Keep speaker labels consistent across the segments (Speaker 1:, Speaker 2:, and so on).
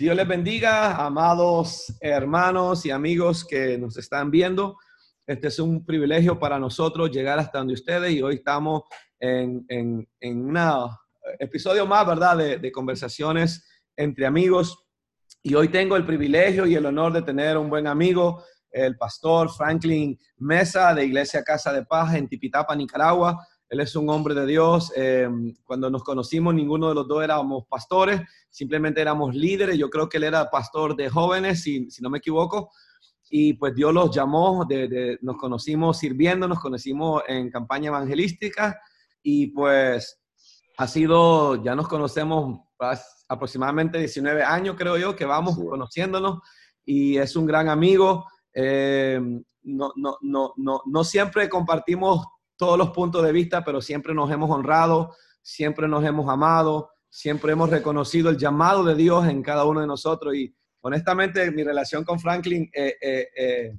Speaker 1: Dios les bendiga, amados hermanos y amigos que nos están viendo. Este es un privilegio para nosotros llegar hasta donde ustedes y hoy estamos en, en, un episodio más, ¿verdad?, de, de, conversaciones entre amigos. Y hoy tengo el privilegio y el honor de tener un buen amigo, el pastor Franklin Mesa de Iglesia Casa de Paz en Tipitapa, Nicaragua. Él es un hombre de Dios. Eh, cuando nos conocimos, ninguno de los dos éramos pastores, simplemente éramos líderes. Yo creo que él era pastor de jóvenes, si, si no me equivoco. Y pues Dios los llamó, de, nos conocimos sirviendo, nos conocimos en campaña evangelística y pues ha sido, ya nos conocemos aproximadamente 19 años, creo yo, que vamos conociéndonos y es un gran amigo. Eh, no, no, no, no, no siempre compartimos todos los puntos de vista, pero siempre nos hemos honrado, siempre nos hemos amado, siempre hemos reconocido el llamado de Dios en cada uno de nosotros. Y honestamente, mi relación con Franklin eh, eh, eh,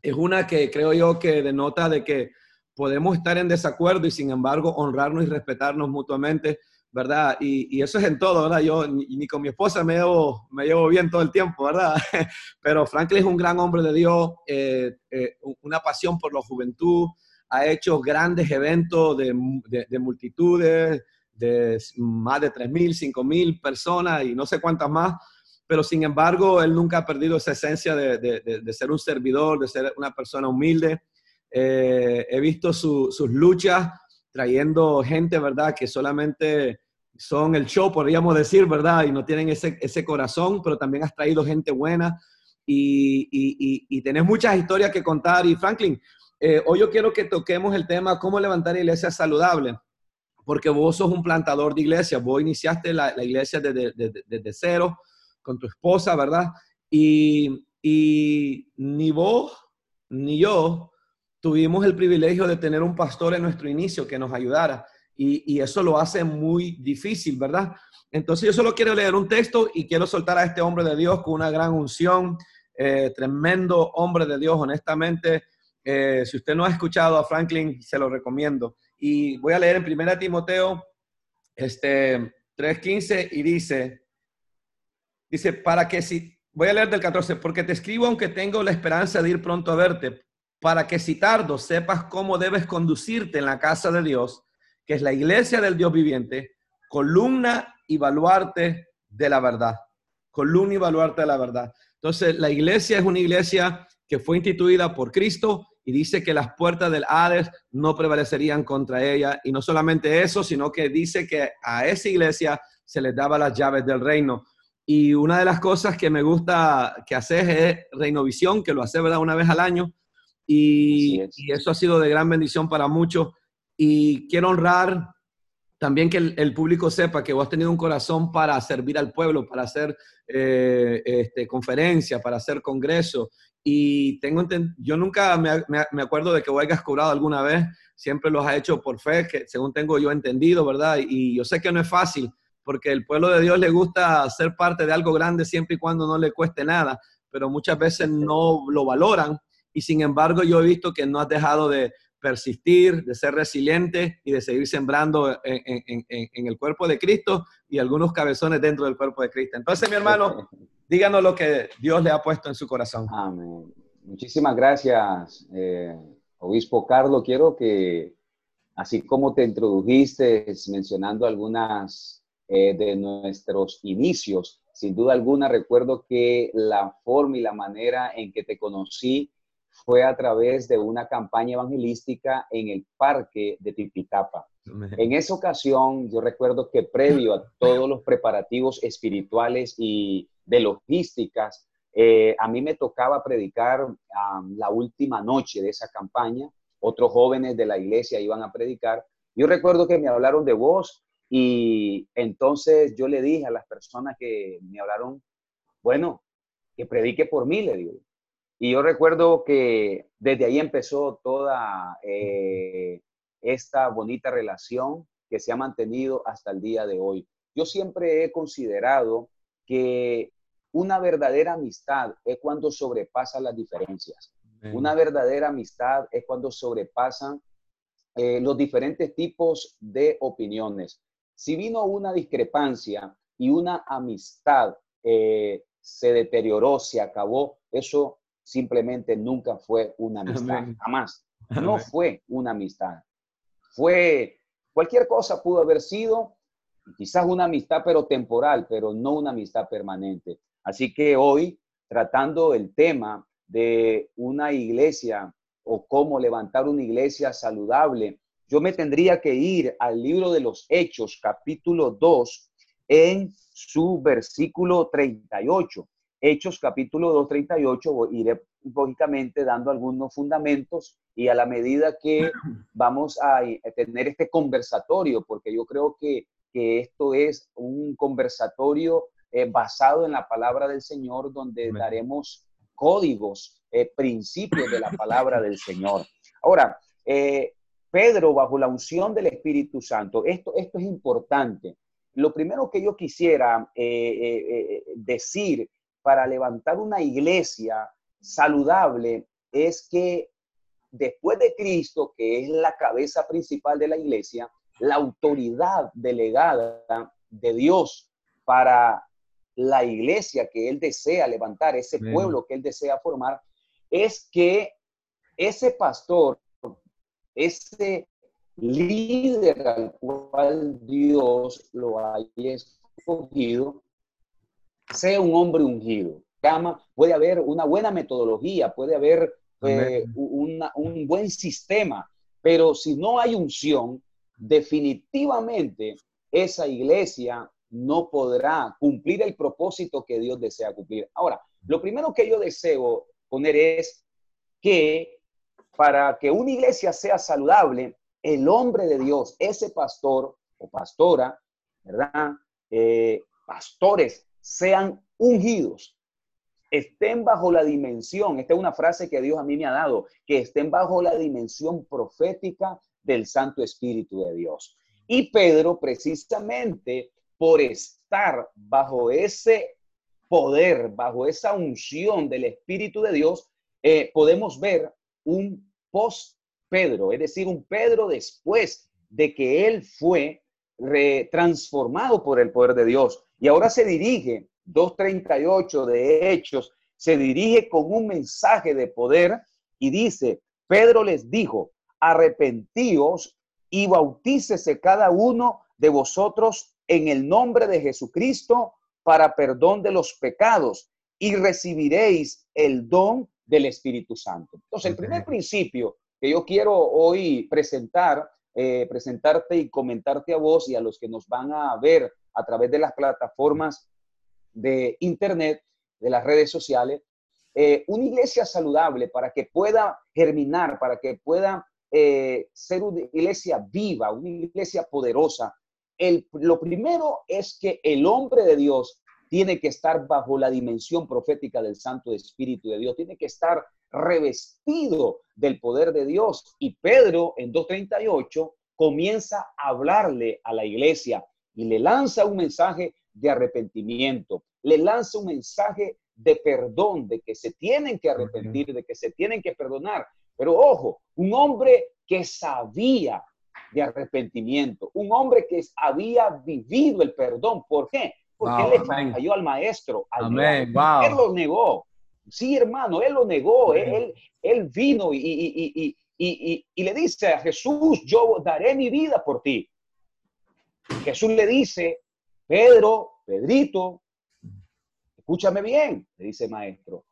Speaker 1: es una que creo yo que denota de que podemos estar en desacuerdo y sin embargo honrarnos y respetarnos mutuamente, ¿verdad? Y, eso es en todo, ¿verdad? Yo ni, con mi esposa me llevo, me llevo bien todo el tiempo, ¿verdad? Pero Franklin es un gran hombre de Dios, una pasión por la juventud, ha hecho grandes eventos de, multitudes, de más de 3.000, 5.000 personas y no sé cuántas más, pero sin embargo, él nunca ha perdido esa esencia de, ser un servidor, de ser una persona humilde. Eh, he visto sus luchas trayendo gente, ¿verdad? Que solamente son el show, podríamos decir, ¿verdad? Y no tienen ese, corazón, pero también has traído gente buena y, y, y tenés muchas historias que contar. Y Franklin, eh, hoy yo quiero que toquemos el tema cómo levantar iglesias saludables, porque vos sos un plantador de iglesias, vos iniciaste la, iglesia desde, cero con tu esposa, ¿verdad? Y, ni vos ni yo tuvimos el privilegio de tener un pastor en nuestro inicio que nos ayudara. Y, eso lo hace muy difícil, ¿verdad? Entonces yo solo quiero leer un texto y quiero soltar a este hombre de Dios con una gran unción, eh, tremendo hombre de Dios, honestamente. Eh, si usted no ha escuchado a Franklin, se lo recomiendo. Y voy a leer en 1 Timoteo este, 3.15 y dice, dice, para que si, voy a leer del 14, porque te escribo aunque tengo la esperanza de ir pronto a verte, para que si tardo sepas cómo debes conducirte en la casa de Dios, que es la iglesia del Dios viviente, columna y baluarte de la verdad. Columna y baluarte de la verdad. Entonces, la iglesia es una iglesia que fue instituida por Cristo y dice que las puertas del Hades no prevalecerían contra ella. Y no solamente eso, sino que dice que a esa iglesia se les daba las llaves del reino. Y una de las cosas que me gusta que haces es Reinovisión, que lo hace ¿verdad? una vez al año. Y, y, eso ha sido de gran bendición para muchos. Y quiero honrar también que el, público sepa que vos has tenido un corazón para servir al pueblo, para hacer eh, este, conferencias, para hacer congresos. Y tengo yo nunca me, acuerdo de que vos hayas cobrado alguna vez, siempre los has hecho por fe, que según tengo yo entendido, ¿verdad? Y yo sé que no es fácil, porque el pueblo de Dios le gusta ser parte de algo grande siempre y cuando no le cueste nada, pero muchas veces no lo valoran. Y sin embargo, yo he visto que no has dejado de, persistir, de ser resiliente y de seguir sembrando en, el cuerpo de Cristo y algunos cabezones dentro del cuerpo de Cristo. Entonces, mi hermano, díganos lo que Dios le ha puesto en su corazón.
Speaker 2: Amén. Muchísimas gracias, eh, Obispo Carlos. Quiero que, así como te introdujiste mencionando algunas eh, de nuestros inicios, sin duda alguna recuerdo que la forma y la manera en que te conocí fue a través de una campaña evangelística en el parque de Tipitapa. En esa ocasión, yo recuerdo que previo a todos los preparativos espirituales y de logísticas, eh, a mí me tocaba predicar la última noche de esa campaña. Otros jóvenes de la iglesia iban a predicar. Yo recuerdo que me hablaron de vos y entonces yo le dije a las personas que me hablaron, bueno, que predique por mí, le digo. Y yo recuerdo que desde ahí empezó toda eh, esta bonita relación que se ha mantenido hasta el día de hoy. Yo siempre he considerado que una verdadera amistad es cuando sobrepasa las diferencias. Una verdadera amistad es cuando sobrepasan eh, los diferentes tipos de opiniones. Si vino una discrepancia y una amistad eh, se deterioró, se acabó. Eso simplemente nunca fue una amistad, jamás. No fue una amistad. Fue cualquier cosa pudo haber sido, quizás una amistad pero temporal, pero no una amistad permanente. Así que hoy, tratando el tema de una iglesia o cómo levantar una iglesia saludable, yo me tendría que ir al libro de los Hechos, capítulo 2, en su versículo 38. Hechos capítulo 2, 38, iré lógicamente dando algunos fundamentos y a la medida que vamos a tener este conversatorio, porque yo creo que, esto es un conversatorio eh, basado en la palabra del Señor, donde daremos códigos, eh, principios de la palabra del Señor. Ahora, eh, Pedro, bajo la unción del Espíritu Santo, esto, esto es importante. Lo primero que yo quisiera decir para levantar una iglesia saludable es que después de Cristo, que es la cabeza principal de la iglesia, la autoridad delegada de Dios para la iglesia que Él desea levantar, ese pueblo que Él desea formar, es que ese pastor, ese líder al cual Dios lo haya escogido, sea un hombre ungido. Puede haber una buena metodología, puede haber eh, un buen sistema, pero si no hay unción, definitivamente esa iglesia no podrá cumplir el propósito que Dios desea cumplir. Ahora, lo primero que yo deseo poner es que para que una iglesia sea saludable, el hombre de Dios, ese pastor o pastora, ¿verdad? Eh, pastores sean ungidos, estén bajo la dimensión, esta es una frase que Dios a mí me ha dado, que estén bajo la dimensión profética del Santo Espíritu de Dios. Y Pedro, precisamente por estar bajo ese poder, bajo esa unción del Espíritu de Dios, eh, podemos ver un post-Pedro, es decir, un Pedro después de que él fue transformado por el poder de Dios. Y ahora se dirige, 2.38 de Hechos, se dirige con un mensaje de poder y dice, Pedro les dijo, arrepentíos y bautícese cada uno de vosotros en el nombre de Jesucristo para perdón de los pecados y recibiréis el don del Espíritu Santo. Entonces, el primer principio que yo quiero hoy presentar eh, presentarte y comentarte a vos y a los que nos van a ver a través de las plataformas de Internet, de las redes sociales, eh, una iglesia saludable para que pueda germinar, para que pueda eh, ser una iglesia viva, una iglesia poderosa. El, lo primero es que el hombre de Dios tiene que estar bajo la dimensión profética del Santo Espíritu de Dios, tiene que estar revestido del poder de Dios. Y Pedro en 2.38 comienza a hablarle a la iglesia y le lanza un mensaje de arrepentimiento, le lanza un mensaje de perdón, de que se tienen que arrepentir, de que se tienen que perdonar. Pero ojo, un hombre que sabía de arrepentimiento, un hombre que había vivido el perdón. ¿Por qué? Porque él le falló al maestro. Él lo negó. Sí, hermano, él lo negó, él, él, vino y, le dice a Jesús, yo daré mi vida por ti. Jesús le dice, Pedro, Pedrito, escúchame bien, le dice maestro,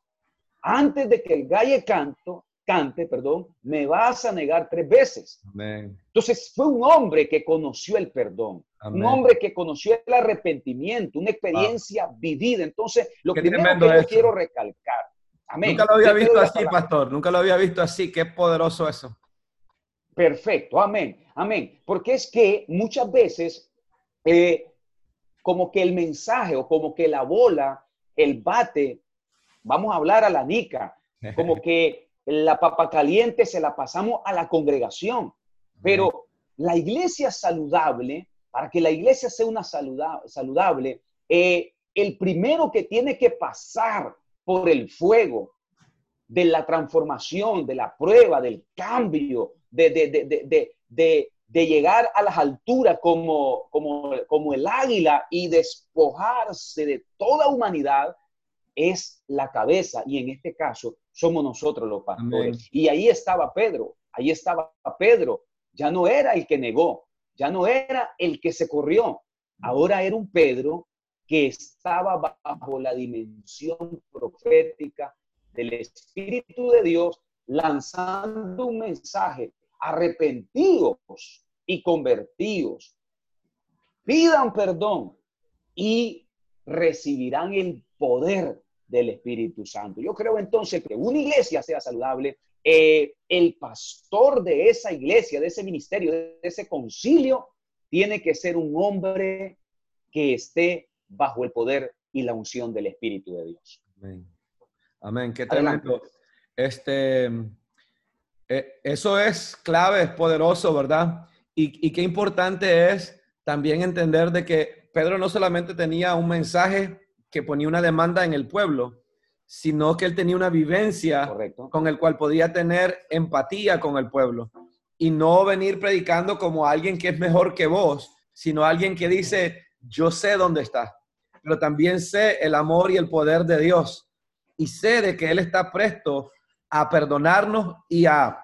Speaker 2: antes de que el gallo canto, cante, perdón, me vas a negar tres veces. Entonces fue un hombre que conoció el perdón, un hombre que conoció el arrepentimiento, una experiencia vivida. Entonces, lo primero que yo quiero recalcar.
Speaker 1: Amén. Nunca lo había visto así, pastor. Nunca lo había visto así. Qué poderoso eso.
Speaker 2: Perfecto. Amén. Amén. Porque es que muchas veces, eh, como que el mensaje o como que la bola, el bate, vamos a hablar a la nica, como que la papa caliente se la pasamos a la congregación. Pero la iglesia saludable, para que la iglesia sea una saludable, eh, el primero que tiene que pasar por el fuego de la transformación, de la prueba, del cambio, de, de llegar a las alturas como, como, como el águila y despojarse de toda humanidad, es la cabeza y en este caso somos nosotros los pastores. Y ahí estaba Pedro, ahí estaba Pedro, ya no era el que negó, ya no era el que se corrió, ahora era un Pedro que estaba bajo la dimensión profética del Espíritu de Dios, lanzando un mensaje, arrepentidos y convertidos, pidan perdón y recibirán el poder del Espíritu Santo. Yo creo entonces que una iglesia sea saludable, eh, el pastor de esa iglesia, de ese ministerio, de ese concilio, tiene que ser un hombre que esté bajo el poder y la unción del Espíritu de Dios.
Speaker 1: Amén. Amén. Qué tremendo. Este, eh, eso es clave, es poderoso, ¿verdad? Y, y qué importante es también entender de que Pedro no solamente tenía un mensaje que ponía una demanda en el pueblo, sino que él tenía una vivencia con el cual podía tener empatía con el pueblo. Y no venir predicando como alguien que es mejor que vos, sino alguien que dice, yo sé dónde está, pero también sé el amor y el poder de Dios. Y sé de que Él está presto a perdonarnos y a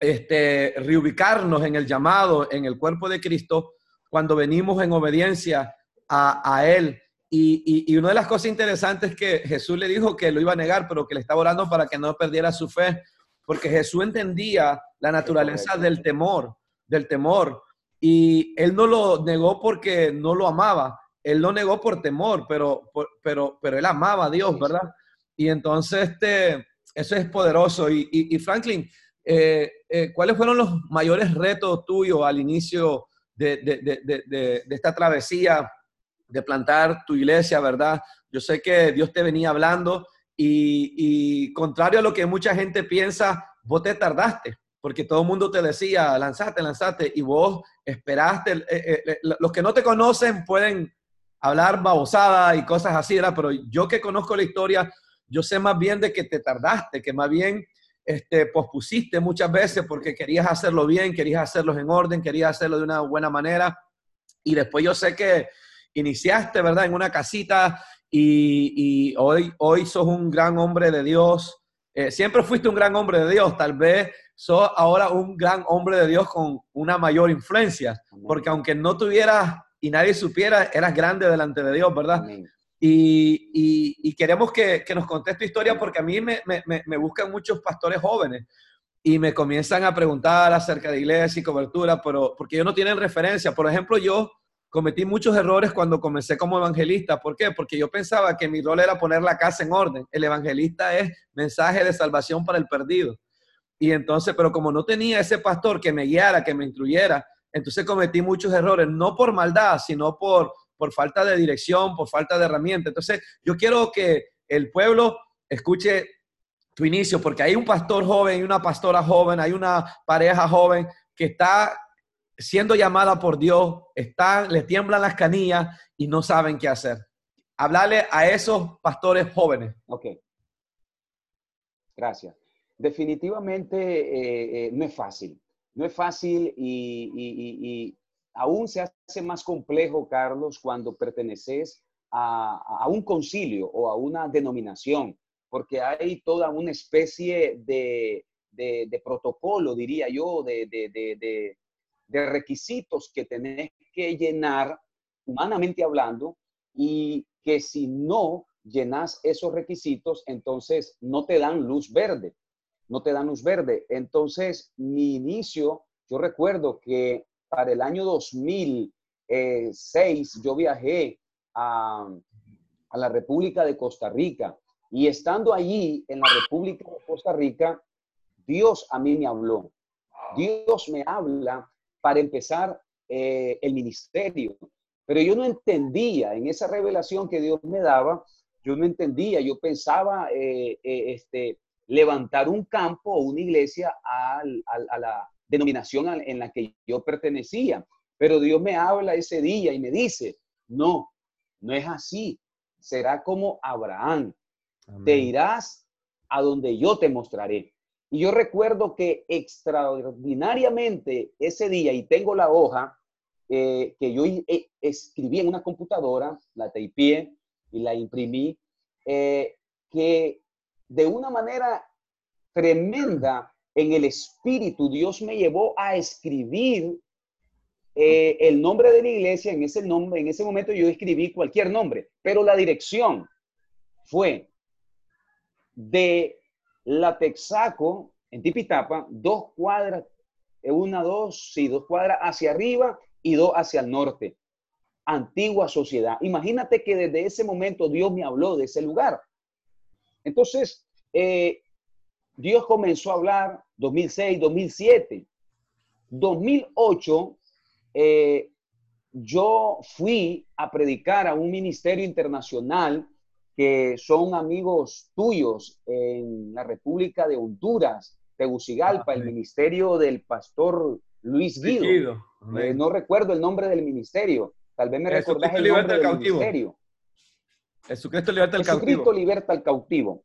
Speaker 1: este, reubicarnos en el llamado, en el cuerpo de Cristo, cuando venimos en obediencia a, a Él y, una de las cosas interesantes es que Jesús le dijo que lo iba a negar, pero que le estaba orando para que no perdiera su fe, porque Jesús entendía la naturaleza del temor, del temor. Y él no lo negó porque no lo amaba, él lo negó por temor, pero, pero, pero él amaba a Dios, ¿verdad? Y entonces este, eso es poderoso. Y, Franklin, eh, eh, ¿cuáles fueron los mayores retos tuyos al inicio de, de esta travesía? De plantar tu iglesia, ¿verdad? Yo sé que Dios te venía hablando y, contrario a lo que mucha gente piensa, vos te tardaste, porque todo el mundo te decía, lanzate, lanzate, y vos esperaste. Eh, eh, eh, los que no te conocen pueden hablar babosada y cosas así, ¿verdad? Pero yo que conozco la historia, yo sé más bien de que te tardaste, que más bien este, pospusiste muchas veces porque querías hacerlo bien, querías hacerlo en orden, querías hacerlo de una buena manera. Y después yo sé que iniciaste, ¿verdad? En una casita y, hoy, hoy sos un gran hombre de Dios. Eh, siempre fuiste un gran hombre de Dios, tal vez sos ahora un gran hombre de Dios con una mayor influencia, porque aunque no tuvieras y nadie supiera, eras grande delante de Dios, ¿verdad? Y, queremos que, nos contes tu historia porque a mí me, me, buscan muchos pastores jóvenes y me comienzan a preguntar acerca de iglesia y cobertura, pero porque ellos no tienen referencia. Por ejemplo, yo cometí muchos errores cuando comencé como evangelista. ¿Por qué? Porque yo pensaba que mi rol era poner la casa en orden. El evangelista es mensaje de salvación para el perdido. Y entonces, pero como no tenía ese pastor que me guiara, que me instruyera, entonces cometí muchos errores, no por maldad, sino por, por falta de dirección, por falta de herramienta. Entonces, yo quiero que el pueblo escuche tu inicio, porque hay un pastor joven, hay una pastora joven, hay una pareja joven que está siendo llamada por Dios, están, les tiemblan las canillas y no saben qué hacer. Hablarle a esos pastores jóvenes.
Speaker 2: Ok. Gracias. Definitivamente eh, eh, no es fácil. No es fácil y, aún se hace más complejo, Carlos, cuando perteneces a, un concilio o a una denominación, porque hay toda una especie de, protocolo, diría yo, de, de requisitos que tenés que llenar, humanamente hablando, y que si no llenas esos requisitos, entonces no te dan luz verde, no te dan luz verde. Entonces, mi inicio, yo recuerdo que para el año 2006 yo viajé a, a la República de Costa Rica y estando allí en la República de Costa Rica, Dios a mí me habló. Dios me habla para empezar eh, el ministerio. Pero yo no entendía en esa revelación que Dios me daba, yo no entendía, yo pensaba eh, eh, este, levantar un campo o una iglesia a la denominación en la que yo pertenecía. Pero Dios me habla ese día y me dice, no, no es así. Será como Abraham. Te irás a donde yo te mostraré. Y yo recuerdo que extraordinariamente ese día, y tengo la hoja eh, que yo eh, escribí en una computadora, la tapié y la imprimí, eh, que de una manera tremenda en el espíritu Dios me llevó a escribir el nombre de la iglesia. En ese, nombre, en ese momento yo escribí cualquier nombre, pero la dirección fue de la Texaco, en Tipitapa, dos cuadras, eh, una, dos, sí, dos cuadras hacia arriba y dos hacia el norte. Antigua sociedad. Imagínate que desde ese momento Dios me habló de ese lugar. Entonces, eh, Dios comenzó a hablar 2006, 2007. 2008, yo fui a predicar a un ministerio internacional que son amigos tuyos en la República de Honduras, Tegucigalpa, el ministerio del pastor Luis Guido. Eh, no recuerdo el nombre del ministerio. Tal vez me recordás el nombre del ministerio.
Speaker 1: Jesucristo liberta al
Speaker 2: cautivo. Jesucristo liberta al cautivo.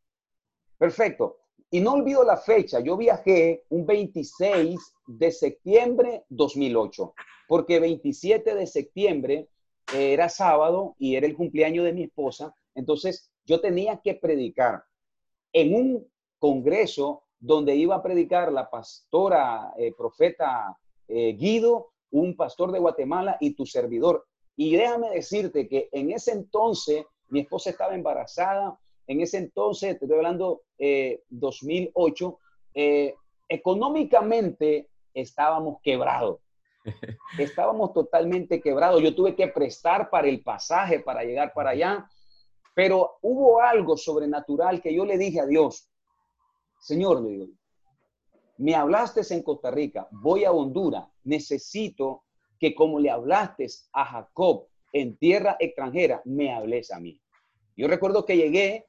Speaker 2: Perfecto. Y no olvido la fecha. Yo viajé un 26 de septiembre 2008, porque 27 de septiembre era sábado y era el cumpleaños de mi esposa entonces, yo tenía que predicar en un congreso donde iba a predicar la pastora, eh, profeta eh, Guido, un pastor de Guatemala y tu servidor. Y déjame decirte que en ese entonces mi esposa estaba embarazada, en ese entonces, te estoy hablando 2008, eh, económicamente estábamos quebrados. Estábamos totalmente quebrados. Yo tuve que prestar para el pasaje para llegar para allá. Pero hubo algo sobrenatural que yo le dije a Dios, Señor, le digo, me hablaste en Costa Rica, voy a Honduras, necesito que como le hablaste a Jacob en tierra extranjera, me hables a mí. Yo recuerdo que llegué,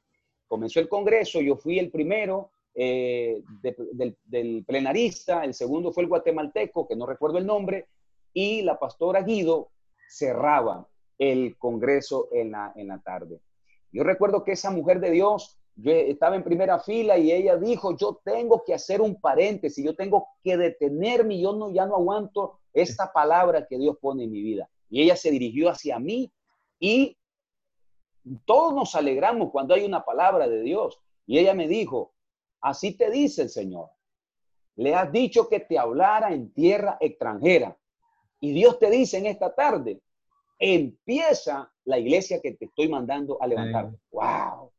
Speaker 2: comenzó el Congreso, yo fui el primero eh, del, plenarista, el segundo fue el guatemalteco, que no recuerdo el nombre, y la pastora Guido cerraba el Congreso en la tarde. Yo recuerdo que esa mujer de Dios, yo estaba en primera fila y ella dijo, yo tengo que hacer un paréntesis, yo tengo que detenerme, yo no, ya no aguanto esta palabra que Dios pone en mi vida. Y ella se dirigió hacia mí y todos nos alegramos cuando hay una palabra de Dios. Y ella me dijo, así te dice el Señor. Le has dicho que te hablara en tierra extranjera. Y Dios te dice en esta tarde, empieza la iglesia que te estoy mandando a levantar. ¡Wow!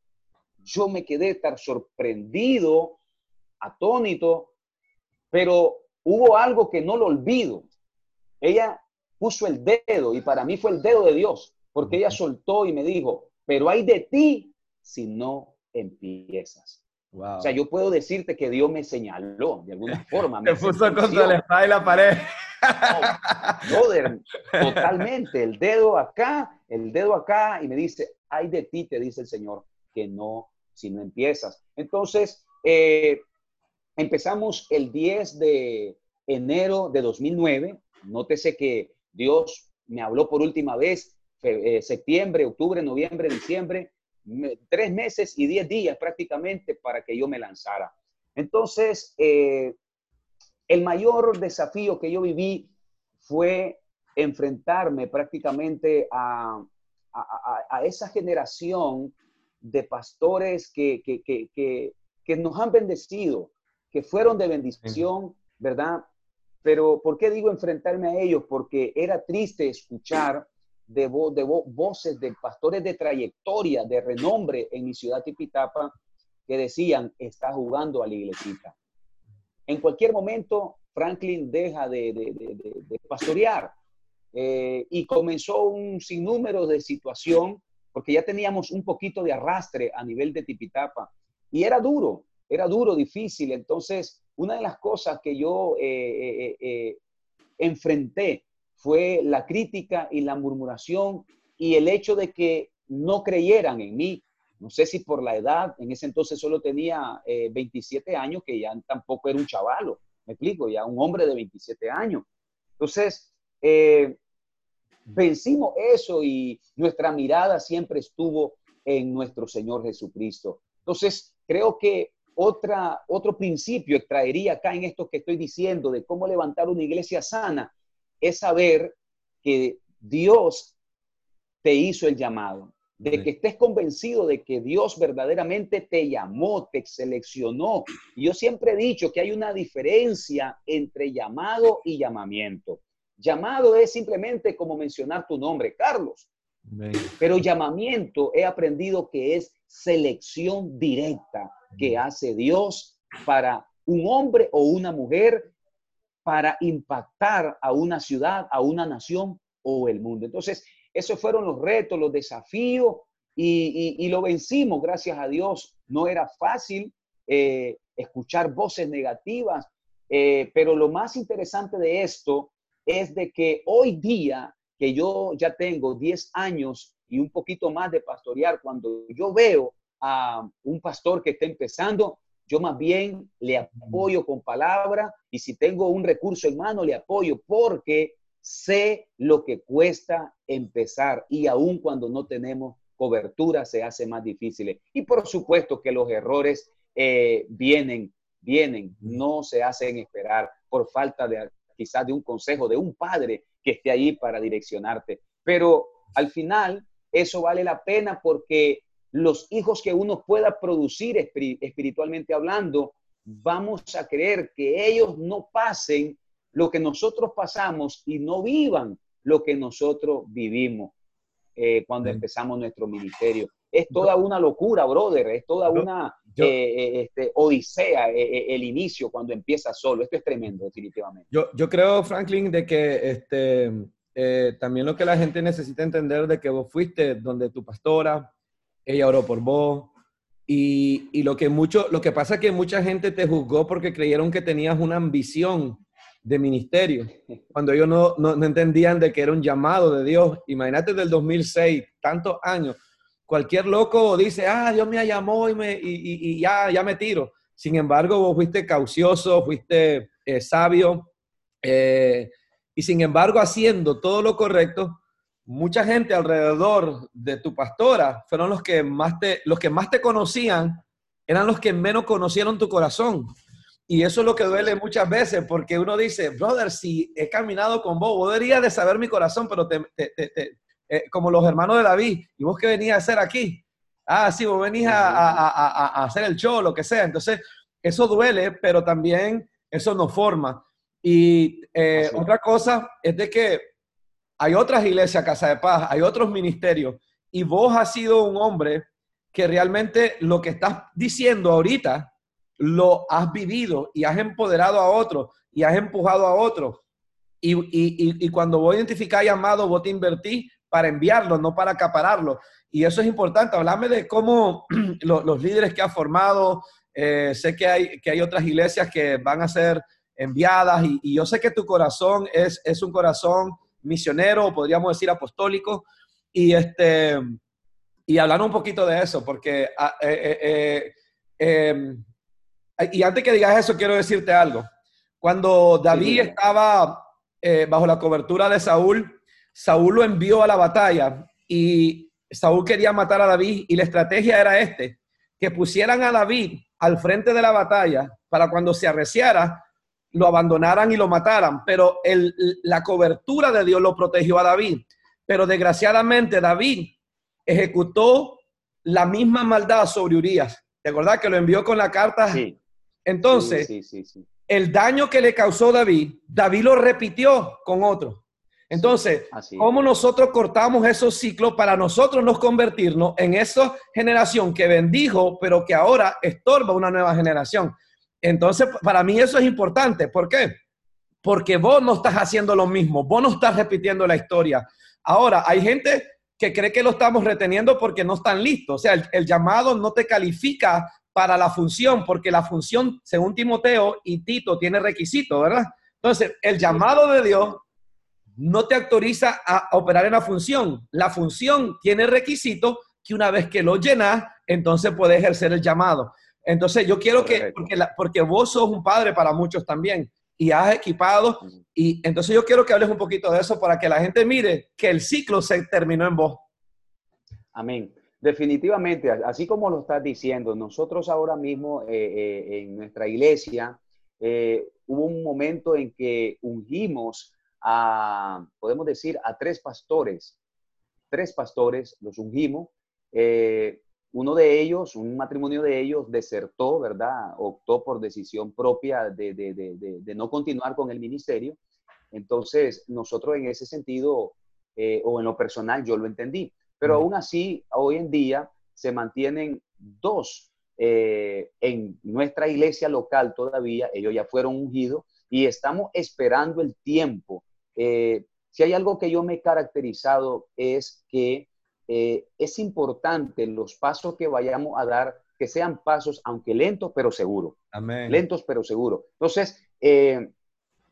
Speaker 2: Yo me quedé tan sorprendido, atónito, pero hubo algo que no lo olvido. Ella puso el dedo y para mí fue el dedo de Dios, porque ella soltó y me dijo, pero hay de ti si no empiezas. O sea, yo puedo decirte que Dios me señaló de alguna forma.
Speaker 1: Me puso contra la espalda y la pared.
Speaker 2: Totalmente. El dedo acá, el dedo acá, y me dice, ay de ti, te dice el Señor, que no, si no empiezas. Entonces, eh, empezamos el 10 de enero de 2009. Nótese que Dios me habló por última vez, eh, septiembre, octubre, noviembre, diciembre, tres meses y diez días prácticamente para que yo me lanzara. Entonces, eh, el mayor desafío que yo viví fue enfrentarme prácticamente a, esa generación de pastores que, que, nos han bendecido, que fueron de bendición, ¿verdad? Pero ¿por qué digo enfrentarme a ellos? Porque era triste escuchar de, de voces de pastores de trayectoria, de renombre en mi ciudad Tipitapa, que decían, está jugando a la iglesita. En cualquier momento, Franklin deja de, pastorear eh, y comenzó un sinnúmero de situación, porque ya teníamos un poquito de arrastre a nivel de Tipitapa. Y era duro, era duro, difícil. Entonces, una de las cosas que yo eh, eh, enfrenté fue la crítica y la murmuración y el hecho de que no creyeran en mí. No sé si por la edad, en ese entonces solo tenía 27 eh, años, que ya tampoco era un chavalo, me explico, ya un hombre de 27 años. Entonces, eh, vencimos eso y nuestra mirada siempre estuvo en nuestro Señor Jesucristo. Entonces, creo que otra, otro principio extraería acá en esto que estoy diciendo de cómo levantar una iglesia sana, es saber que Dios te hizo el llamado, de que estés convencido de que Dios verdaderamente te llamó, te seleccionó. yo siempre he dicho que hay una diferencia entre llamado y llamamiento. Llamado es simplemente como mencionar tu nombre, Carlos. Pero llamamiento he aprendido que es selección directa que hace Dios para un hombre o una mujer para impactar a una ciudad, a una nación o el mundo. Entonces, esos fueron los retos, los desafíos y, lo vencimos, gracias a Dios. No era fácil eh, escuchar voces negativas, eh, pero lo más interesante de esto es de que hoy día, que yo ya tengo 10 años y un poquito más de pastorear, cuando yo veo a un pastor que está empezando, yo más bien le apoyo con palabra y si tengo un recurso en mano, le apoyo porque sé lo que cuesta empezar y aun cuando no tenemos cobertura se hace más difícil. Y por supuesto que los errores eh, vienen, vienen, no se hacen esperar por falta de quizás de un consejo, de un padre que esté ahí para direccionarte. Pero al final eso vale la pena porque los hijos que uno pueda producir espiritualmente hablando, vamos a creer que ellos no pasen lo que nosotros pasamos y no vivan lo que nosotros vivimos eh, cuando empezamos nuestro ministerio. Es toda una locura, brother, es toda una eh, eh, este, odisea el inicio cuando empieza solo. Esto es tremendo, definitivamente.
Speaker 1: Yo, yo creo, Franklin, de que este, también lo que la gente necesita entender de que vos fuiste donde tu pastora, ella oró por vos. Y, y, lo, que mucho, lo que pasa es que mucha gente te juzgó porque creyeron que tenías una ambición de ministerio, cuando ellos no, no, entendían de que era un llamado de Dios. Imagínate del 2006, tantos años. Cualquier loco dice, ah, Dios me llamó y, me, y, y, ya, ya me tiro. Sin embargo, vos fuiste caucioso, fuiste eh, sabio, eh, y sin embargo, haciendo todo lo correcto, mucha gente alrededor de tu pastora fueron los que más te, los que más te conocían, eran los que menos conocieron tu corazón. Y eso es lo que duele muchas veces, porque uno dice, brother, si he caminado con vos, vos deberías de saber mi corazón, pero te, eh, como los hermanos de David, ¿y vos qué venías a hacer aquí? Ah, sí, vos venís a, hacer el show, lo que sea. Entonces, eso duele, pero también eso nos forma. Y eh, otra cosa es de que hay otras iglesias, Casa de Paz, hay otros ministerios, y vos has sido un hombre que realmente lo que estás diciendo ahorita lo has vivido y has empoderado a otros y has empujado a otros. Y, y, y, cuando vos identificás llamado, vos te invertís para enviarlo, no para acapararlo. Y eso es importante. Hablame de cómo los, líderes que has formado, eh, sé que hay, que hay otras iglesias que van a ser enviadas y, yo sé que tu corazón es, es un corazón misionero, podríamos decir apostólico, y, este, y hablar un poquito de eso, porque ah, eh, eh, em, y antes que digas eso, quiero decirte algo. Cuando David estaba bajo la cobertura de Saúl, Saúl lo envió a la batalla y Saúl quería matar a David y la estrategia era este, que pusieran a David al frente de la batalla para cuando se arreciara, lo abandonaran y lo mataran, pero el, la cobertura de Dios lo protegió a David. Pero desgraciadamente David ejecutó la misma maldad sobre Urias. ¿Te acordás que lo envió con la carta? Sí. Entonces, el daño que le causó David, David lo repitió con otro. Entonces, ¿cómo nosotros cortamos esos ciclos para nosotros nos convertirnos en esa generación que bendijo, pero que ahora estorba una nueva generación? Entonces, para mí eso es importante. ¿Por qué? Porque vos no estás haciendo lo mismo, vos no estás repitiendo la historia. Ahora, hay gente que cree que lo estamos reteniendo porque no están listos. O sea, el, llamado no te califica para la función, porque la función, según Timoteo y Tito, tiene requisitos, ¿verdad? Entonces, el llamado de Dios no te autoriza a operar en la función. La función tiene requisitos que una vez que lo llenas, entonces puedes ejercer el llamado. Entonces yo quiero que, porque, porque vos sos un padre para muchos también y has equipado, y entonces yo quiero que hables un poquito de eso para que la gente mire que el ciclo se terminó en vos.
Speaker 2: Amén. Definitivamente, así como lo estás diciendo, nosotros ahora mismo eh, eh, en nuestra iglesia eh, hubo un momento en que ungimos a, podemos decir, a tres pastores. Tres pastores los ungimos. uno de ellos, un matrimonio de ellos, desertó, ¿verdad? Optó por decisión propia de, de, de, de no continuar con el ministerio. Entonces, nosotros en ese sentido, o en lo personal, yo lo entendí pero aún así, hoy en día se mantienen dos eh, en nuestra iglesia local todavía, ellos ya fueron ungidos y estamos esperando el tiempo. Eh, si hay algo que yo me he caracterizado es que eh, es importante los pasos que vayamos a dar, que sean pasos, aunque lentos, pero seguros. Amén. Lentos, pero seguros. Entonces,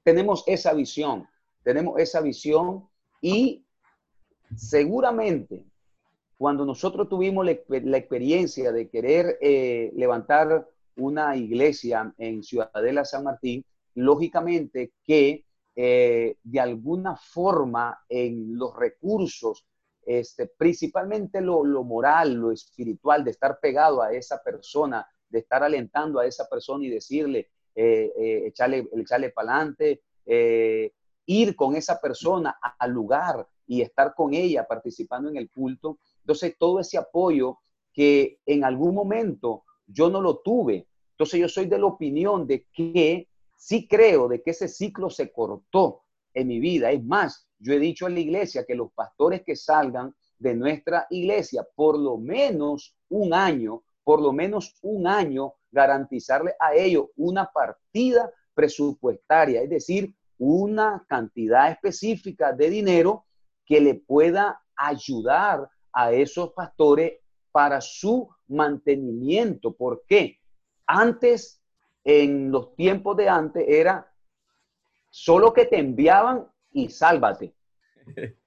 Speaker 2: tenemos esa visión, tenemos esa visión y seguramente cuando nosotros tuvimos la, experiencia de querer eh, levantar una iglesia en Ciudadela San Martín, lógicamente que eh, de alguna forma en los recursos, este, principalmente lo, moral, lo espiritual, de estar pegado a esa persona, de estar alentando a esa persona y decirle, eh, eh echarle, echarle para adelante, ir con esa persona al lugar y estar con ella participando en el culto, entonces, todo ese apoyo que en algún momento yo no lo tuve. Entonces, yo soy de la opinión de que sí creo de que ese ciclo se cortó en mi vida. Es más, yo he dicho en la iglesia que los pastores que salgan de nuestra iglesia, por lo menos un año, por lo menos un año, garantizarle a ellos una partida presupuestaria, es decir, una cantidad específica de dinero que le pueda ayudar a esos pastores para su mantenimiento. ¿Por qué? Antes, en los tiempos de antes, era solo que te enviaban y sálvate.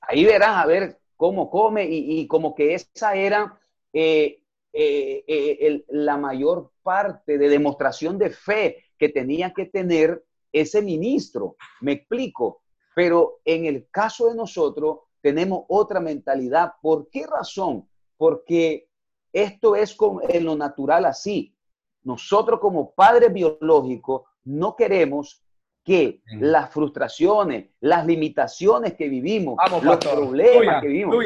Speaker 2: Ahí verás a ver cómo come y, como que esa era eh, eh, eh, la mayor parte de demostración de fe que tenía que tener ese ministro. Me explico. Pero en el caso de nosotros, tenemos otra mentalidad. ¿Por qué razón? Porque esto es con, en lo natural así. Nosotros como padres biológicos no queremos que las frustraciones, las limitaciones que vivimos, los problemas que vivimos,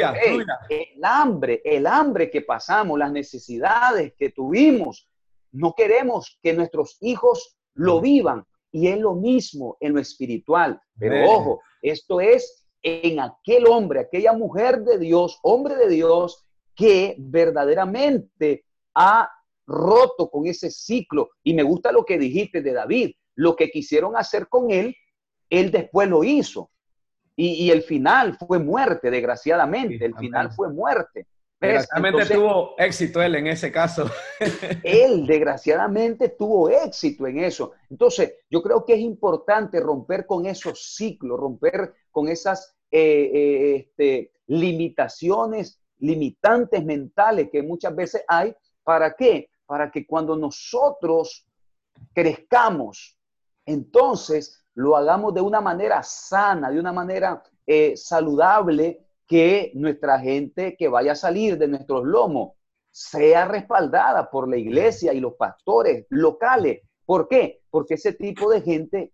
Speaker 2: el hambre, el hambre que pasamos, las necesidades que tuvimos, no queremos que nuestros hijos lo vivan. Y es lo mismo en lo espiritual. Pero ojo, esto es en aquel hombre, aquella mujer de Dios, hombre de Dios, que verdaderamente ha roto con ese ciclo. Y me gusta lo que dijiste de David, lo que quisieron hacer con él, él después lo hizo. Y, el final fue muerte, desgraciadamente, el final fue muerte.
Speaker 1: Desgraciadamente tuvo éxito él en ese caso.
Speaker 2: él, desgraciadamente, tuvo éxito en eso. Entonces, yo creo que es importante romper con esos ciclos, romper con esas eh, eh, este, limitaciones, limitantes mentales que muchas veces hay. ¿Para qué? Para que cuando nosotros crezcamos, entonces lo hagamos de una manera sana, de una manera eh, saludable, que nuestra gente que vaya a salir de nuestros lomos sea respaldada por la iglesia y los pastores locales. ¿Por qué? Porque ese tipo de gente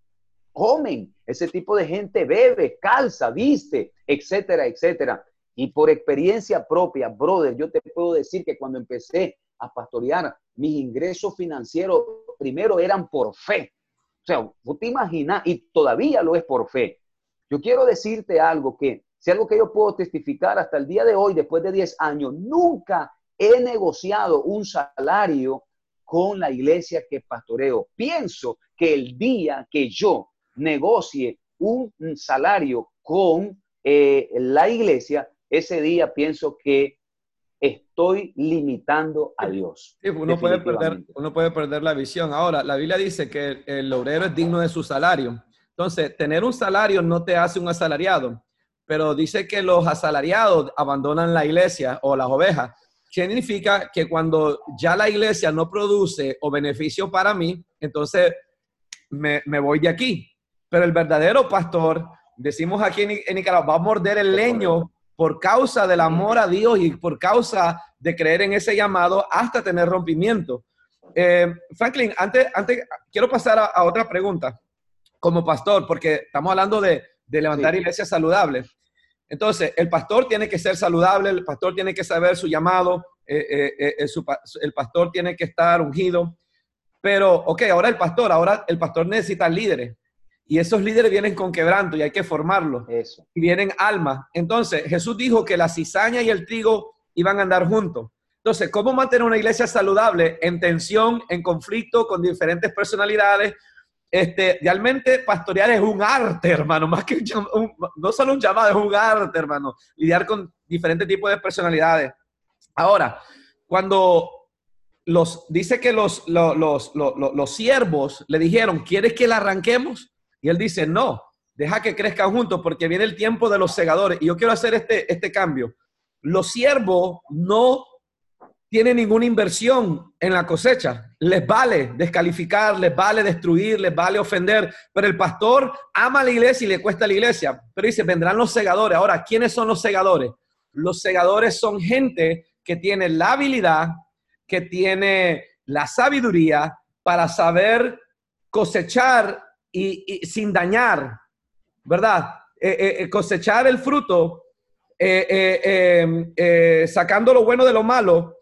Speaker 2: comen, ese tipo de gente bebe, calza, viste, etcétera, etcétera. Y por experiencia propia, brother, yo te puedo decir que cuando empecé a pastorear, mis ingresos financieros primero eran por fe. O sea, vos te imaginas, y todavía lo es por fe. Yo quiero decirte algo que, si algo que yo puedo testificar hasta el día de hoy, después de 10 años, nunca he negociado un salario con la iglesia que pastoreo. Pienso que el día que yo negocie un salario con eh, la iglesia, ese día pienso que estoy limitando a Dios.
Speaker 1: uno, puede perder, uno puede perder la visión. Ahora, la Biblia dice que el obrero es digno de su salario. Entonces, tener un salario no te hace un asalariado, pero dice que los asalariados abandonan la iglesia o las ovejas. Significa que cuando ya la iglesia no produce o beneficio para mí, entonces me, me voy de aquí. Pero el verdadero pastor, decimos aquí en, Nicaragua, va a morder el leño por causa del amor a Dios y por causa de creer en ese llamado hasta tener rompimiento. Eh, Franklin, antes, antes quiero pasar a, otra pregunta como pastor, porque estamos hablando de, levantar iglesias saludables. Entonces, el pastor tiene que ser saludable, el pastor tiene que saber su llamado, eh, eh, el pastor tiene que estar ungido. Pero, ok, ahora el pastor, ahora el pastor necesita líderes. Y esos líderes vienen con quebranto y hay que formarlos. Eso. Y vienen almas. Entonces, Jesús dijo que la cizaña y el trigo iban a andar juntos. Entonces, ¿cómo mantener una iglesia saludable en tensión, en conflicto, con diferentes personalidades? Este, realmente pastorear es un arte, hermano, más que un, no solo un llamado, es un arte, hermano, lidiar con diferentes tipos de personalidades. Ahora, cuando los, dice que los, los, los, los siervos le dijeron, ¿quieres que la arranquemos? Y él dice, no, deja que crezcan juntos porque viene el tiempo de los segadores. Y yo quiero hacer este, este cambio. Los siervos no tienen ninguna inversión en la cosecha. Les vale descalificar, les vale destruir, les vale ofender. Pero el pastor ama la iglesia y le cuesta la iglesia. Pero dice, vendrán los segadores. Ahora, ¿quiénes son los segadores? Los segadores son gente que tiene la habilidad, que tiene la sabiduría para saber cosechar y, sin dañar, ¿verdad? Eh, eh, eh, cosechar el fruto, em, sacando lo bueno de lo malo,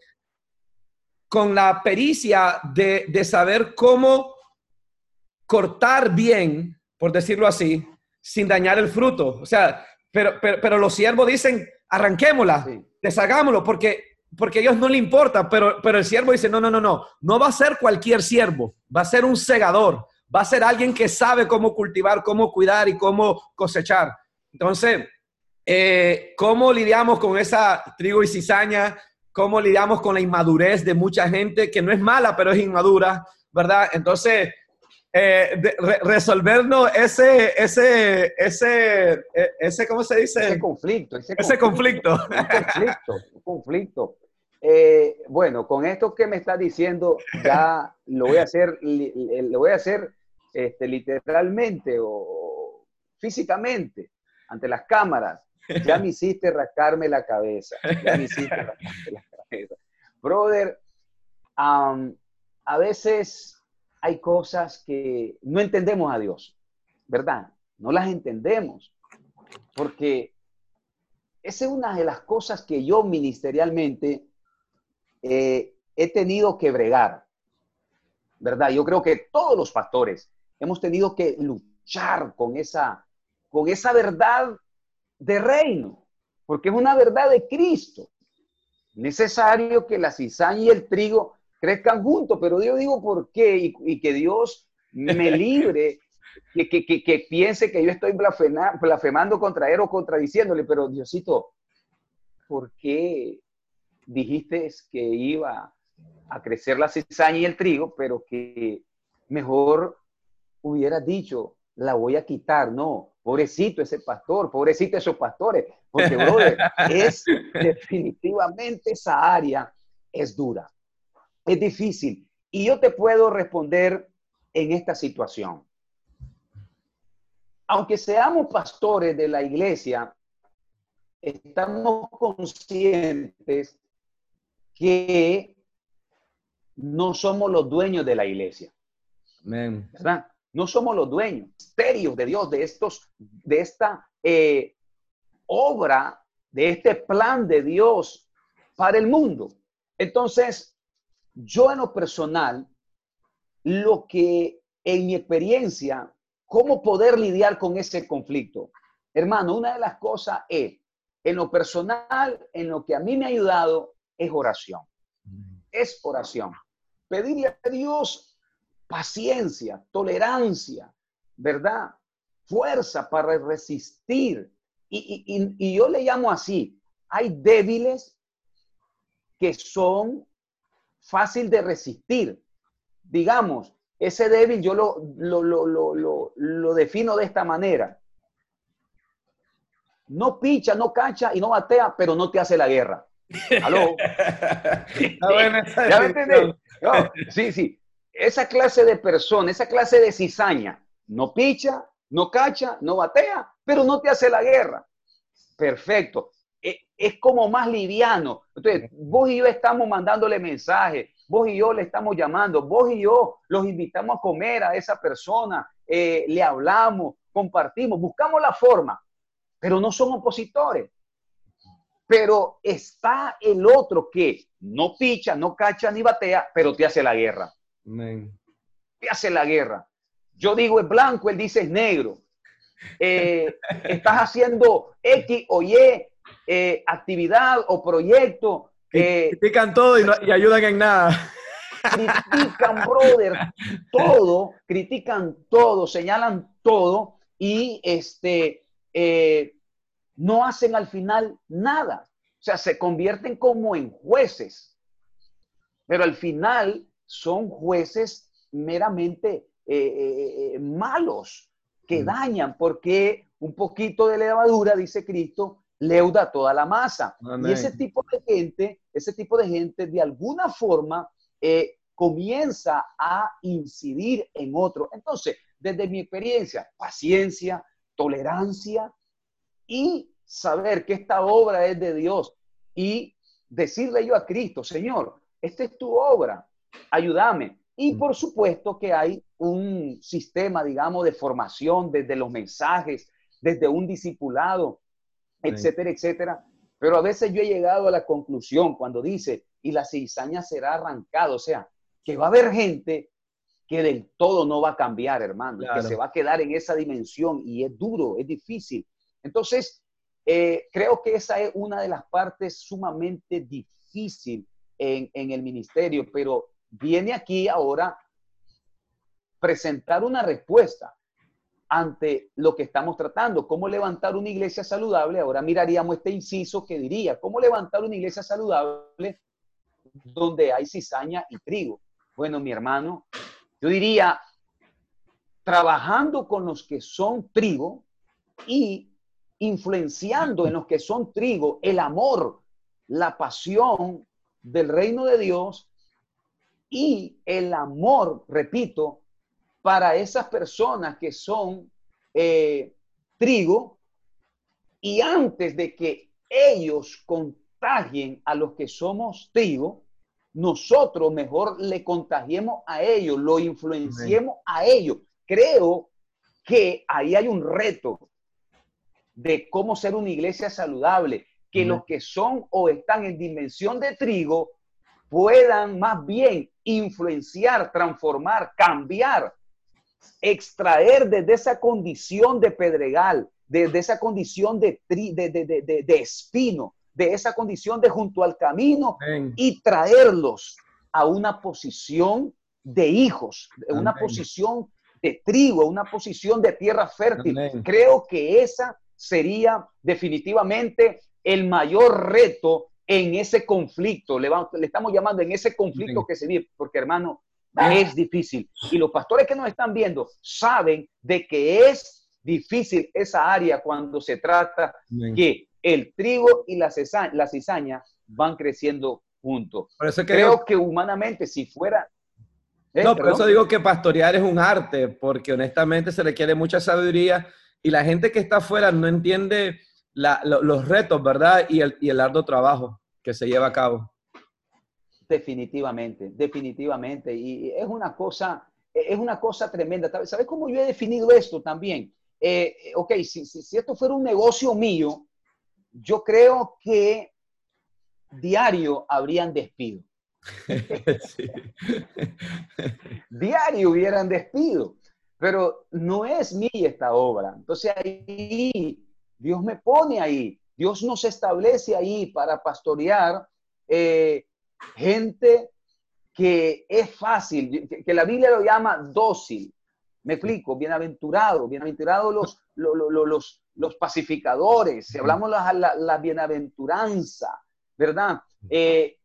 Speaker 1: con la pericia de, saber cómo cortar bien, por decirlo así, sin dañar el fruto. O sea, pero, pero, los siervos dicen, arranquémosla, deshagámoslo, porque, porque a ellos no le importa, pero, pero el siervo dice, no, no, no, no, no va a ser cualquier siervo, va a ser un segador, va a ser alguien que sabe cómo cultivar, cómo cuidar y cómo cosechar. Entonces, eh, ¿cómo lidiamos con esa trigo y cizaña? ¿Cómo lidiamos con la inmadurez de mucha gente que no es mala, pero es inmadura, verdad? Entonces, eh, resolvernos ese, ese, ese, e, ese, ¿cómo se dice?
Speaker 2: Ese conflicto.
Speaker 1: Ese conflicto.
Speaker 2: Un conflicto, un conflicto. Eh, bueno, con esto que me está diciendo, ya lo voy a hacer, lo voy a hacer este, literalmente o físicamente ante las cámaras. Ya me hiciste rascarme la cabeza. Brother, a veces hay cosas que no entendemos a Dios, ¿verdad? No las entendemos. Porque esa es una de las cosas que yo ministerialmente eh, he tenido que bregar, ¿verdad? Yo creo que todos los pastores hemos tenido que luchar con esa, con esa verdad de reino, porque es una verdad de Cristo. Necesario que la cizaña y el trigo crezcan juntos, pero yo digo por qué y, que Dios me libre, que, que, que, piense que yo estoy blasfemando contra él o contradiciéndole, pero Diosito, ¿por qué dijiste que iba a crecer la cizaña y el trigo, pero que mejor hubieras dicho, la voy a quitar. No, pobrecito ese pastor, pobrecito esos pastores, porque, brother, es definitivamente esa área es dura, es difícil. Y yo te puedo responder en esta situación. Aunque seamos pastores de la iglesia, estamos conscientes que no somos los dueños de la iglesia. ¿Verdad? No somos los dueños, misterios de Dios, de estos, de esta eh, obra, de este plan de Dios para el mundo. Entonces, yo en lo personal, lo que en mi experiencia, cómo poder lidiar con ese conflicto. Hermano, una de las cosas es, en lo personal, en lo que a mí me ha ayudado, es oración. Es oración. Pedirle a Dios paciencia, tolerancia, ¿verdad? Fuerza para resistir. Y, yo le llamo así, hay débiles que son fácil de resistir. Digamos, ese débil yo lo, lo, lo, lo, defino de esta manera. No picha, no cancha y no batea, pero no te hace la guerra. ¿Aló? ¿Ya me entendés? sí, sí. Esa clase de persona, esa clase de cizaña, no picha, no cacha, no batea, pero no te hace la guerra. Perfecto. eh, es como más liviano. Entonces, vos y yo estamos mandándole mensajes, vos y yo le estamos llamando, vos y yo los invitamos a comer a esa persona, eh, le hablamos, compartimos, buscamos la forma, pero no son opositores. Pero está el otro que no picha, no cacha ni batea, pero te hace la guerra. Te hace la guerra. Yo digo es blanco, él dice es negro. Eh, estás haciendo X o Y eh, actividad o proyecto.
Speaker 1: Eh, critican todo y, no, y ayudan en nada.
Speaker 2: Critican, brother, todo, critican todo, señalan todo y este, no hacen al final nada. O sea, se convierten como en jueces, pero al final son jueces meramente malos que mm. dañan, porque un poquito de levadura, dice Cristo, leuda toda la masa. Y ese tipo de gente, ese tipo de gente de alguna forma eh, comienza a incidir en otro. Entonces, desde mi experiencia, paciencia, tolerancia y saber que esta obra es de Dios y decirle yo a Cristo, Señor, esta es tu obra, ayúdame. Y mm. por supuesto que hay un sistema, digamos, de formación desde los mensajes, desde un discipulado, etcétera, etcétera. Pero a veces yo he llegado a la conclusión cuando dice, y la cizaña será arrancada, o sea, que va a haber gente que del todo no va a cambiar, hermano, que se va a quedar en esa dimensión y es duro, es difícil. Entonces, eh, creo que esa es una de las partes sumamente difícil en, en el ministerio, pero viene aquí ahora presentar una respuesta ante lo que estamos tratando. ¿Cómo levantar una iglesia saludable? Ahora miraríamos este inciso que diría, ¿cómo levantar una iglesia saludable donde hay cizaña y trigo? Bueno, mi hermano, yo diría, trabajando con los que son trigo y influenciando en los que son trigo el amor, la pasión del reino de Dios y el amor, repito, para esas personas que son eh, trigo y antes de que ellos contagien a los que somos trigo, nosotros mejor le contagiemos a ellos, lo influenciemos a ellos. Creo que ahí hay un reto de cómo ser una iglesia saludable, que los que son o están en dimensión de trigo puedan más bien influenciar, transformar, cambiar, extraer desde esa condición de pedregal, desde esa condición de, de, espino, de esa condición de junto al camino y traerlos a una posición de hijos, una posición de trigo, una posición de tierra fértil. Creo que esa sería definitivamente el mayor reto en ese conflicto, le, estamos llamando en ese conflicto que se vive, porque hermano, es difícil. Y los pastores que nos están viendo saben de que es difícil esa área cuando se trata que el trigo y la cizaña, la cizaña van creciendo juntos. Creo que humanamente, si fuera...
Speaker 1: ¿Eh? no, por eso digo que pastorear es un arte, porque honestamente se requiere mucha sabiduría y la gente que está afuera no entiende los retos, ¿verdad? Y el, y el arduo trabajo que se lleva a cabo.
Speaker 2: Definitivamente, definitivamente. Y es una cosa, es una cosa tremenda. ¿Sabes cómo yo he definido esto también? Eh, ok, si, si, esto fuera un negocio mío, yo creo que diario habrían despido. diario hubieran despido. Pero no es mí esta obra. Entonces ahí Dios me pone ahí. Dios nos establece ahí para pastorear eh, gente que es fácil, que, la Biblia lo llama dócil. Me explico, bienaventurado, bienaventurados los, los, los, pacificadores, si hablamos la, la, bienaventuranza, ¿verdad? Eh,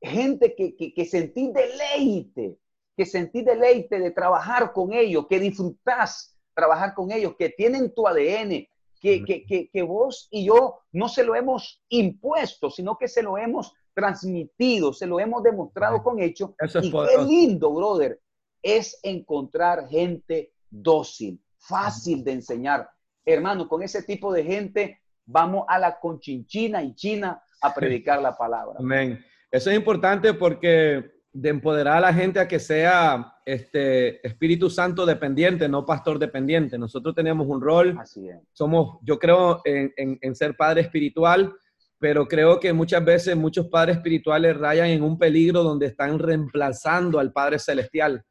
Speaker 2: gente que, que, que sentí deleite, que sentí deleite de trabajar con ellos, que disfrutás trabajar con ellos, que tienen tu ADN, que, que, vos y yo no se lo hemos impuesto, sino que se lo hemos transmitido, se lo hemos demostrado con hechos. y qué lindo, brother, es encontrar gente dócil, fácil de enseñar. Hermano, con ese tipo de gente vamos a la conchinchina y China a predicar la palabra.
Speaker 1: Amén. Eso es importante porque de empoderar a la gente a que sea este Espíritu Santo dependiente, no pastor dependiente. Nosotros tenemos un rol,
Speaker 2: Así es.
Speaker 1: somos, yo creo en, en, en, ser padre espiritual, pero creo que muchas veces muchos padres espirituales rayan en un peligro donde están reemplazando al Padre Celestial.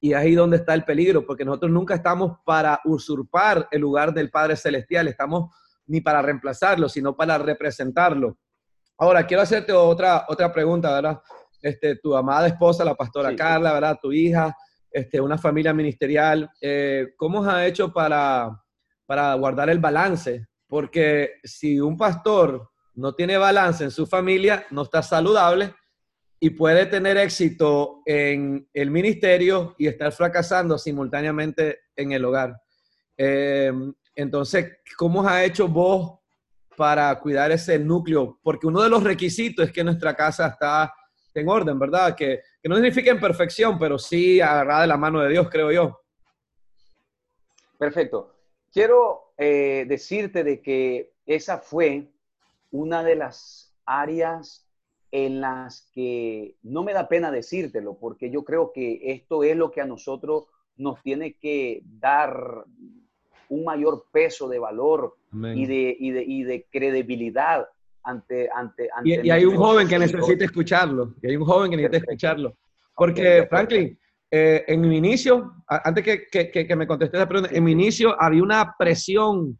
Speaker 1: Y ahí donde está el peligro, porque nosotros nunca estamos para usurpar el lugar del Padre Celestial, estamos ni para reemplazarlo, sino para representarlo. Ahora, quiero hacerte otra, otra pregunta, ¿verdad? Este, tu amada esposa, la pastora sí, Carla, ¿verdad? Tu hija, este, una familia ministerial. Eh, ¿Cómo has hecho para, para guardar el balance? Porque si un pastor no tiene balance en su familia, no está saludable y puede tener éxito en el ministerio y estar fracasando simultáneamente en el hogar. Eh, entonces, ¿cómo has hecho vos para cuidar ese núcleo? Porque uno de los requisitos es que nuestra casa está en orden, ¿verdad? Que, que no significa en perfección, pero sí agarrada de la mano de Dios, creo yo.
Speaker 2: Perfecto. Quiero eh, decirte de que esa fue una de las áreas en las que no me da pena decírtelo, porque yo creo que esto es lo que a nosotros nos tiene que dar un mayor peso de valor y de, y de, y de credibilidad ante... ante, ante
Speaker 1: y, y, hay un joven que necesita escucharlo, y hay un joven que necesita Perfecto. escucharlo. Porque, okay, Franklin, eh, en mi inicio, antes que, que, que, me contesté esa pregunta, en mi inicio había una presión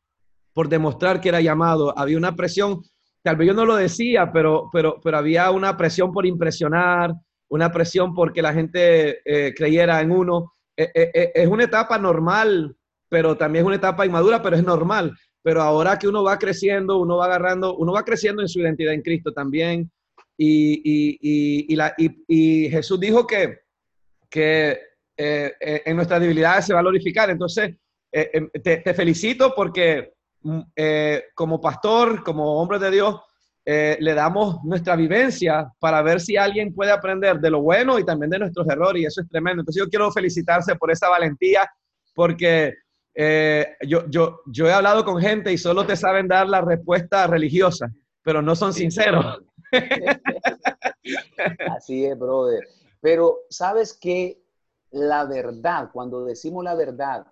Speaker 1: por demostrar que era llamado, había una presión, tal vez yo no lo decía, pero, pero, pero había una presión por impresionar, una presión porque la gente eh, creyera en uno. Eh, es una etapa normal, pero también es una etapa inmadura, pero es normal. Pero ahora que uno va creciendo, uno va agarrando, uno va creciendo en su identidad en Cristo también. Y, y, y, y la, Jesús dijo que, que en nuestras debilidades se va a glorificar. Entonces, te, te felicito porque eh, como pastor, como hombre de Dios, eh, le damos nuestra vivencia para ver si alguien puede aprender de lo bueno y también de nuestros errores, y eso es tremendo. Entonces yo quiero felicitarse por esa valentía, porque eh, yo, yo, yo he hablado con gente y solo te saben dar la respuesta religiosa, pero no son sinceros.
Speaker 2: Así es, brother. Pero sabes que la verdad, cuando decimos la verdad,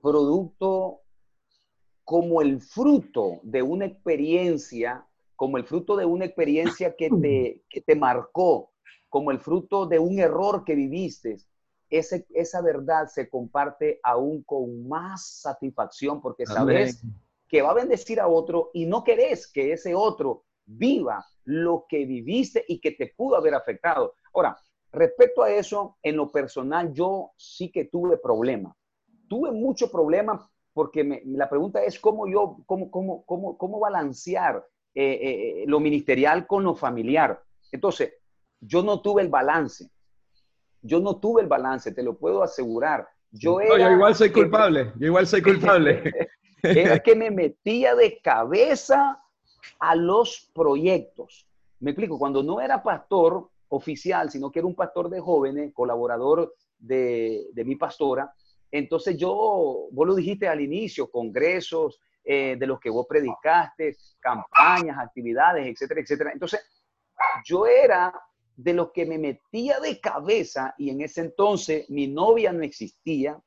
Speaker 2: producto como el fruto de una experiencia, como el fruto de una experiencia que te, que te marcó, como el fruto de un error que viviste, ese, esa verdad se comparte aún con más satisfacción porque sabes Amén. que va a bendecir a otro y no querés que ese otro viva lo que viviste y que te pudo haber afectado. Ahora, respecto a eso, en lo personal, yo sí que tuve problemas. Tuve mucho problema porque me, la pregunta es cómo yo, cómo, cómo, cómo, cómo balancear eh, eh, lo ministerial con lo familiar. Entonces, yo no tuve el balance. Yo no tuve el balance, te lo puedo asegurar. Yo,
Speaker 1: era, yo igual soy culpable, yo igual soy culpable.
Speaker 2: era que me metía de cabeza a los proyectos. Me explico, cuando no era pastor oficial, sino que era un pastor de jóvenes, colaborador de, de mi pastora, entonces yo, vos lo dijiste al inicio, congresos eh, de los que vos predicaste, campañas, actividades, etcétera, etcétera. Entonces yo era de los que me metía de cabeza y en ese entonces mi novia no existía,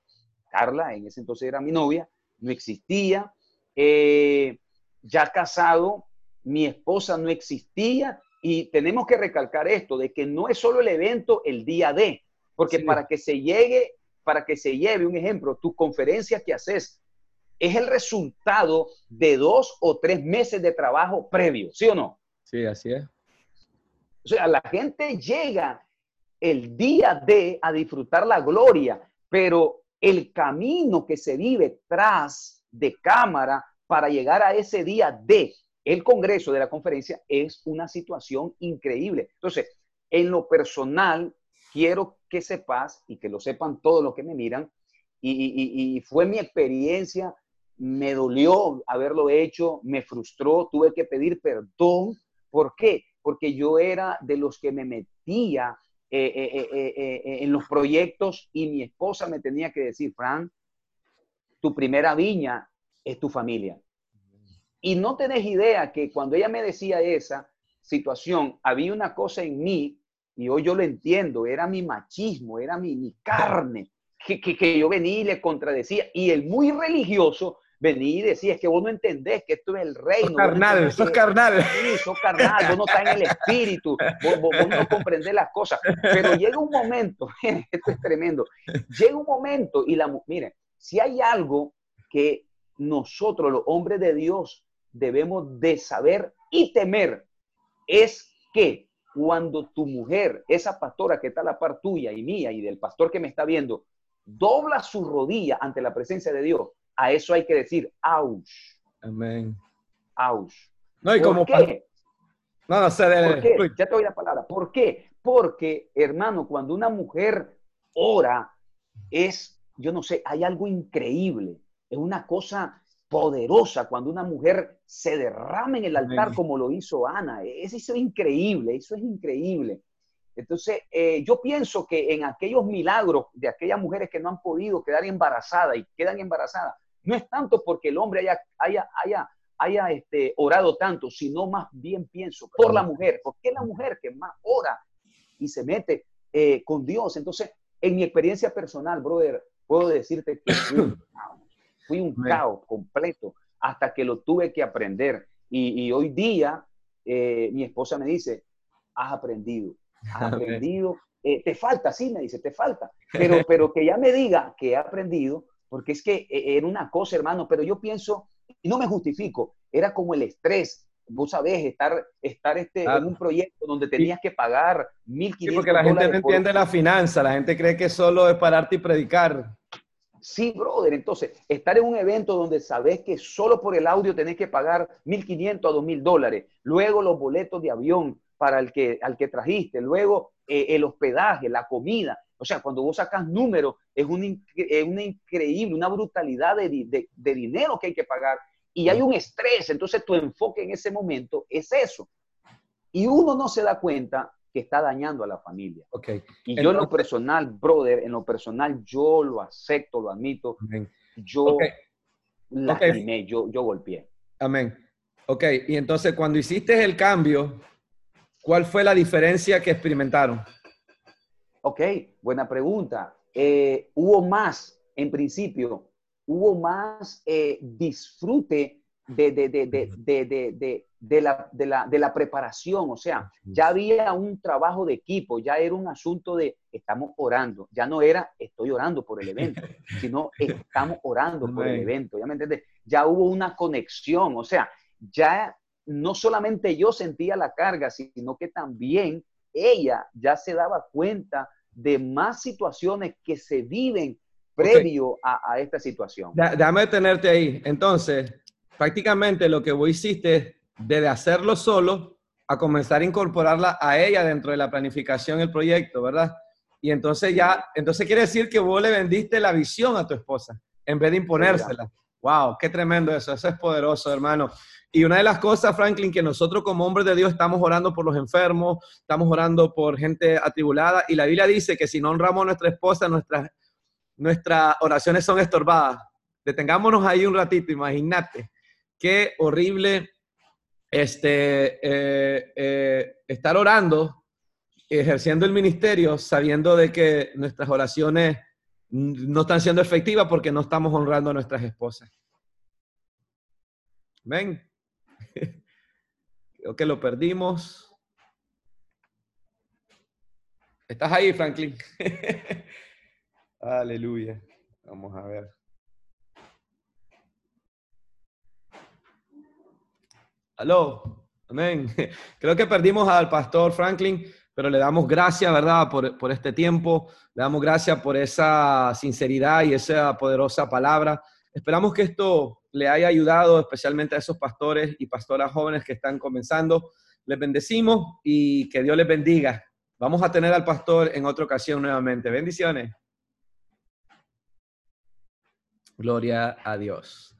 Speaker 2: Carla, en ese entonces era mi novia, no existía, eh, ya casado, mi esposa no existía y tenemos que recalcar esto, de que no es solo el evento el día de, porque sí. para que se llegue para que se lleve un ejemplo, tu conferencia que haces es el resultado de dos o tres meses de trabajo previo, ¿sí o no?
Speaker 1: Sí, así es.
Speaker 2: O sea, la gente llega el día de a disfrutar la gloria, pero el camino que se vive tras de cámara para llegar a ese día de el congreso de la conferencia es una situación increíble. Entonces, en lo personal, quiero que sepas y que lo sepan todos los que me miran, y, y, y, fue mi experiencia, me dolió haberlo hecho, me frustró, tuve que pedir perdón. ¿Por qué? Porque yo era de los que me metía eh, eh, eh, en los proyectos y mi esposa me tenía que decir, Fran, tu primera viña es tu familia. Y no tenés idea que cuando ella me decía esa situación, había una cosa en mí, y hoy yo lo entiendo, era mi machismo, era mi, mi carne, que, que, que yo venía y le contradecía. Y el muy religioso venía y decía, es que vos no entendés que esto es el reino. Sos
Speaker 1: carnal, sos carnal.
Speaker 2: Sí, sos carnal, vos no estás en el espíritu, vos, vos, no comprendés las cosas. Pero llega un momento, esto es tremendo, llega un momento y la, miren, si hay algo que nosotros, los hombres de Dios, debemos de saber y temer, es que cuando tu mujer, esa pastora que está a la par tuya y mía y del pastor que me está viendo, dobla su rodilla ante la presencia de Dios, a eso hay que decir, ¡auch!
Speaker 1: Amén.
Speaker 2: ¡Auch!
Speaker 1: No, y como
Speaker 2: qué?
Speaker 1: No, no sé.
Speaker 2: ¿Por qué? Ya te doy la palabra. ¿Por qué? Porque, hermano, cuando una mujer ora, es, yo no sé, hay algo increíble. Es una cosa poderosa cuando una mujer se derrama en el altar como lo hizo Ana. Eso es increíble, eso es increíble. Entonces, eh, yo pienso que en aquellos milagros de aquellas mujeres que no han podido quedar embarazadas y quedan embarazadas, no es tanto porque el hombre haya, haya, haya, haya este, orado tanto, sino más bien pienso por la mujer, porque es la mujer que más ora y se mete eh, con Dios. Entonces, en mi experiencia personal, brother, puedo decirte que fui un caos, fui un caos completo hasta que lo tuve que aprender. Y, hoy día, eh, mi esposa me dice, has aprendido has aprendido, eh, te falta, sí, me dice, te falta, pero, pero que ya me diga que he aprendido, porque es que eh, era una cosa, hermano, pero yo pienso, y no me justifico, era como el estrés, vos sabés, estar, estar este, en un proyecto donde tenías que pagar 1.500 sí,
Speaker 1: porque la gente no entiende la finanza, la gente cree que solo es pararte y predicar.
Speaker 2: Sí, brother, entonces, estar en un evento donde sabes que solo por el audio tenés que pagar 1.500 a 2.000 dólares, luego los boletos de avión, para el que, al que trajiste, luego eh, el hospedaje, la comida. O sea, cuando vos sacas números, es una, una increíble, una brutalidad de, de, dinero que hay que pagar y hay un estrés. Entonces, tu enfoque en ese momento es eso. Y uno no se da cuenta que está dañando a la familia.
Speaker 1: Okay.
Speaker 2: Y yo en lo personal, brother, en lo personal, yo lo acepto, lo admito. Yo okay. lastimé, yo, yo golpeé.
Speaker 1: Amén. Ok, y entonces cuando hiciste el cambio, ¿Cuál fue la diferencia que experimentaron?
Speaker 2: Ok, buena pregunta. Eh, hubo más, en principio, hubo más eh, disfrute de, de, de, de, la, la, de la preparación, o sea, ya había un trabajo de equipo, ya era un asunto de estamos orando, ya no era estoy orando por el evento, sino estamos orando por el evento, ¿ya me entiendes? Ya hubo una conexión, o sea, ya no solamente yo sentía la carga, sino que también ella ya se daba cuenta de más situaciones que se viven previo a, esta situación.
Speaker 1: déjame detenerte ahí. Entonces, prácticamente lo que vos hiciste de hacerlo solo a comenzar a incorporarla a ella dentro de la planificación del proyecto, ¿verdad? Y entonces ya, entonces quiere decir que vos le vendiste la visión a tu esposa en vez de imponérsela. Wow, qué tremendo eso, eso es poderoso, hermano. Y una de las cosas, Franklin, que nosotros como hombres de Dios estamos orando por los enfermos, estamos orando por gente atribulada, y la Biblia dice que si no honramos a nuestra esposa, nuestras, oraciones son estorbadas. Detengámonos ahí un ratito, imagínate. Qué horrible este, eh, eh, estar orando, ejerciendo el ministerio, sabiendo de que nuestras oraciones no están siendo efectivas porque no estamos honrando a nuestras esposas. Ven. Creo que lo perdimos. ¿Estás ahí, Franklin? Aleluya. Vamos a ver. Aló. Amén. Creo que perdimos al pastor Franklin, pero le damos gracias, ¿verdad?, por, por este tiempo. Le damos gracias por esa sinceridad y esa poderosa palabra. Esperamos que esto le haya ayudado especialmente a esos pastores y pastoras jóvenes que están comenzando. Les bendecimos y que Dios les bendiga. Vamos a tener al pastor en otra ocasión nuevamente. Bendiciones. Gloria a Dios.